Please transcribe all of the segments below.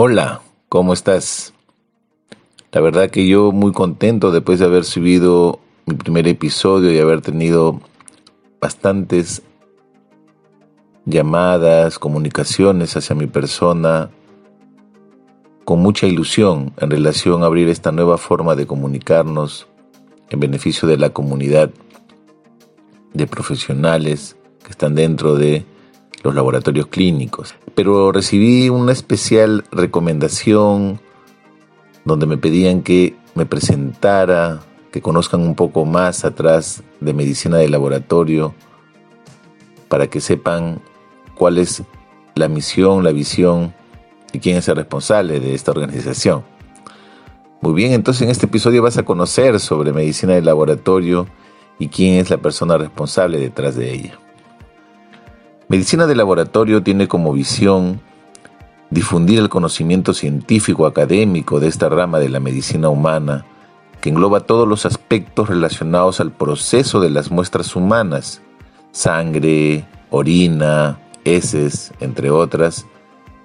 Hola, ¿cómo estás? La verdad que yo muy contento después de haber subido mi primer episodio y haber tenido bastantes llamadas, comunicaciones hacia mi persona, con mucha ilusión en relación a abrir esta nueva forma de comunicarnos en beneficio de la comunidad de profesionales que están dentro de los laboratorios clínicos. Pero recibí una especial recomendación donde me pedían que me presentara, que conozcan un poco más atrás de medicina de laboratorio, para que sepan cuál es la misión, la visión y quién es el responsable de esta organización. Muy bien, entonces en este episodio vas a conocer sobre medicina de laboratorio y quién es la persona responsable detrás de ella. Medicina de laboratorio tiene como visión difundir el conocimiento científico académico de esta rama de la medicina humana, que engloba todos los aspectos relacionados al proceso de las muestras humanas, sangre, orina, heces, entre otras,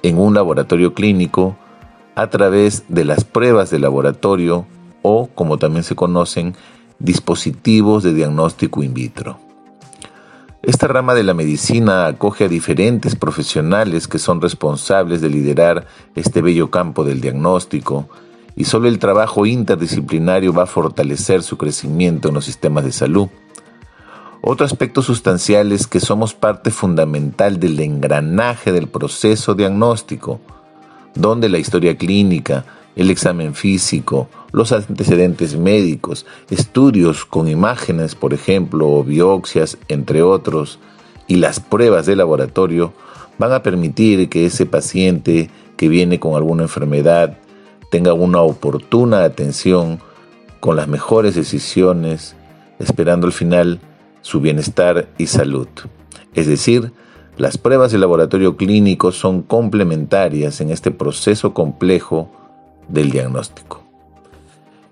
en un laboratorio clínico a través de las pruebas de laboratorio o, como también se conocen, dispositivos de diagnóstico in vitro. Esta rama de la medicina acoge a diferentes profesionales que son responsables de liderar este bello campo del diagnóstico y solo el trabajo interdisciplinario va a fortalecer su crecimiento en los sistemas de salud. Otro aspecto sustancial es que somos parte fundamental del engranaje del proceso diagnóstico, donde la historia clínica, el examen físico, los antecedentes médicos, estudios con imágenes, por ejemplo, o biopsias, entre otros, y las pruebas de laboratorio van a permitir que ese paciente que viene con alguna enfermedad tenga una oportuna atención con las mejores decisiones, esperando al final su bienestar y salud. Es decir, las pruebas de laboratorio clínico son complementarias en este proceso complejo del diagnóstico.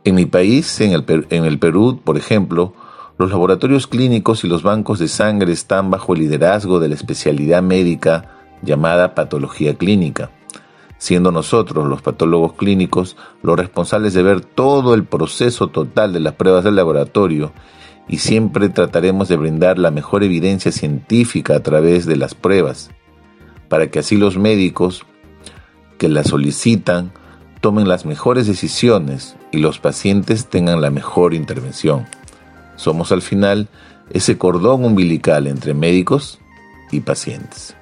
En mi país, en el, en el Perú, por ejemplo, los laboratorios clínicos y los bancos de sangre están bajo el liderazgo de la especialidad médica llamada patología clínica, siendo nosotros, los patólogos clínicos, los responsables de ver todo el proceso total de las pruebas del laboratorio y siempre trataremos de brindar la mejor evidencia científica a través de las pruebas, para que así los médicos que las solicitan tomen las mejores decisiones y los pacientes tengan la mejor intervención. Somos al final ese cordón umbilical entre médicos y pacientes.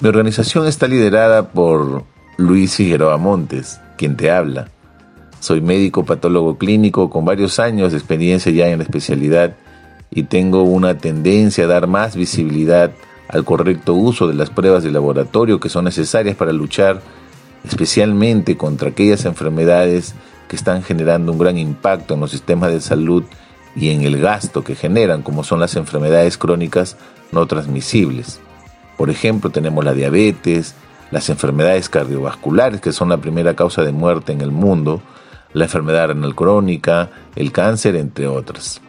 Mi organización está liderada por Luis Figueroa Montes, quien te habla. Soy médico patólogo clínico con varios años de experiencia ya en la especialidad y tengo una tendencia a dar más visibilidad al correcto uso de las pruebas de laboratorio que son necesarias para luchar especialmente contra aquellas enfermedades que están generando un gran impacto en los sistemas de salud y en el gasto que generan, como son las enfermedades crónicas no transmisibles. Por ejemplo, tenemos la diabetes, las enfermedades cardiovasculares, que son la primera causa de muerte en el mundo, la enfermedad renal crónica, el cáncer, entre otras.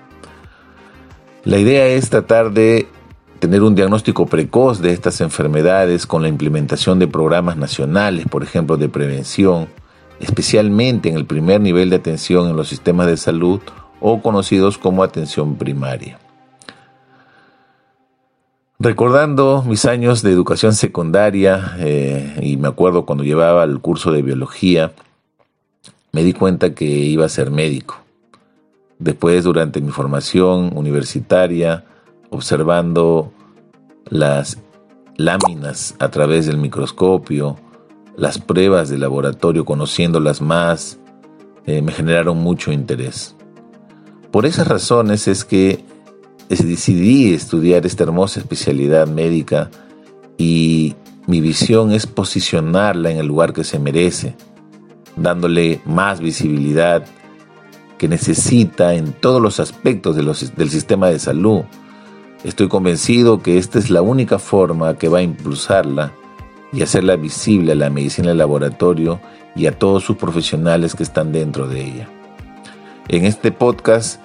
La idea es tratar de tener un diagnóstico precoz de estas enfermedades con la implementación de programas nacionales, por ejemplo, de prevención, especialmente en el primer nivel de atención en los sistemas de salud o conocidos como atención primaria. Recordando mis años de educación secundaria, eh, y me acuerdo cuando llevaba el curso de biología, me di cuenta que iba a ser médico. Después, durante mi formación universitaria, observando las láminas a través del microscopio, las pruebas de laboratorio, conociéndolas más, eh, me generaron mucho interés. Por esas razones es que decidí estudiar esta hermosa especialidad médica y mi visión es posicionarla en el lugar que se merece, dándole más visibilidad que necesita en todos los aspectos del sistema de salud. Estoy convencido que esta es la única forma que va a impulsarla y hacerla visible a la medicina del laboratorio y a todos sus profesionales que están dentro de ella. En este podcast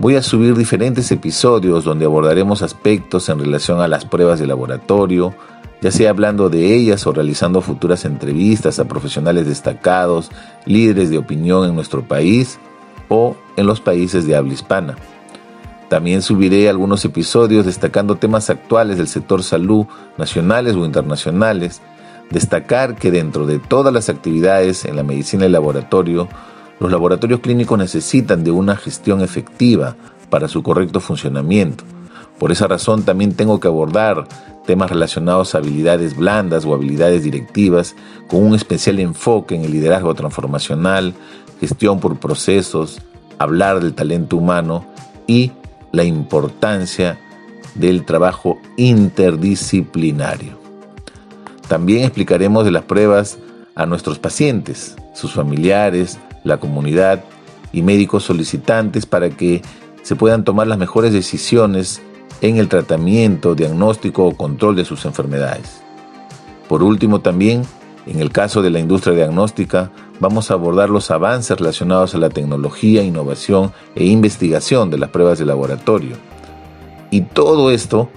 voy a subir diferentes episodios donde abordaremos aspectos en relación a las pruebas de laboratorio, ya sea hablando de ellas o realizando futuras entrevistas a profesionales destacados, líderes de opinión en nuestro país o en los países de habla hispana. También subiré algunos episodios destacando temas actuales del sector salud, nacionales o internacionales. Destacar que dentro de todas las actividades en la medicina y laboratorio, los laboratorios clínicos necesitan de una gestión efectiva para su correcto funcionamiento. Por esa razón también tengo que abordar temas relacionados a habilidades blandas o habilidades directivas con un especial enfoque en el liderazgo transformacional, gestión por procesos, hablar del talento humano y la importancia del trabajo interdisciplinario. También explicaremos de las pruebas a nuestros pacientes, sus familiares, la comunidad y médicos solicitantes para que se puedan tomar las mejores decisiones en el tratamiento, diagnóstico o control de sus enfermedades. Por último, también, en el caso de la industria diagnóstica, vamos a abordar los avances relacionados a la tecnología, innovación e investigación de las pruebas de laboratorio. Y todo esto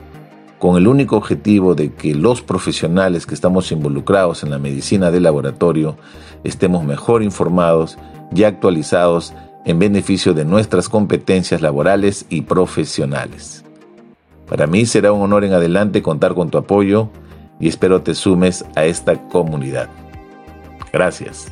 con el único objetivo de que los profesionales que estamos involucrados en la medicina de laboratorio estemos mejor informados y actualizados en beneficio de nuestras competencias laborales y profesionales. Para mí será un honor en adelante contar con tu apoyo y espero te sumes a esta comunidad. Gracias.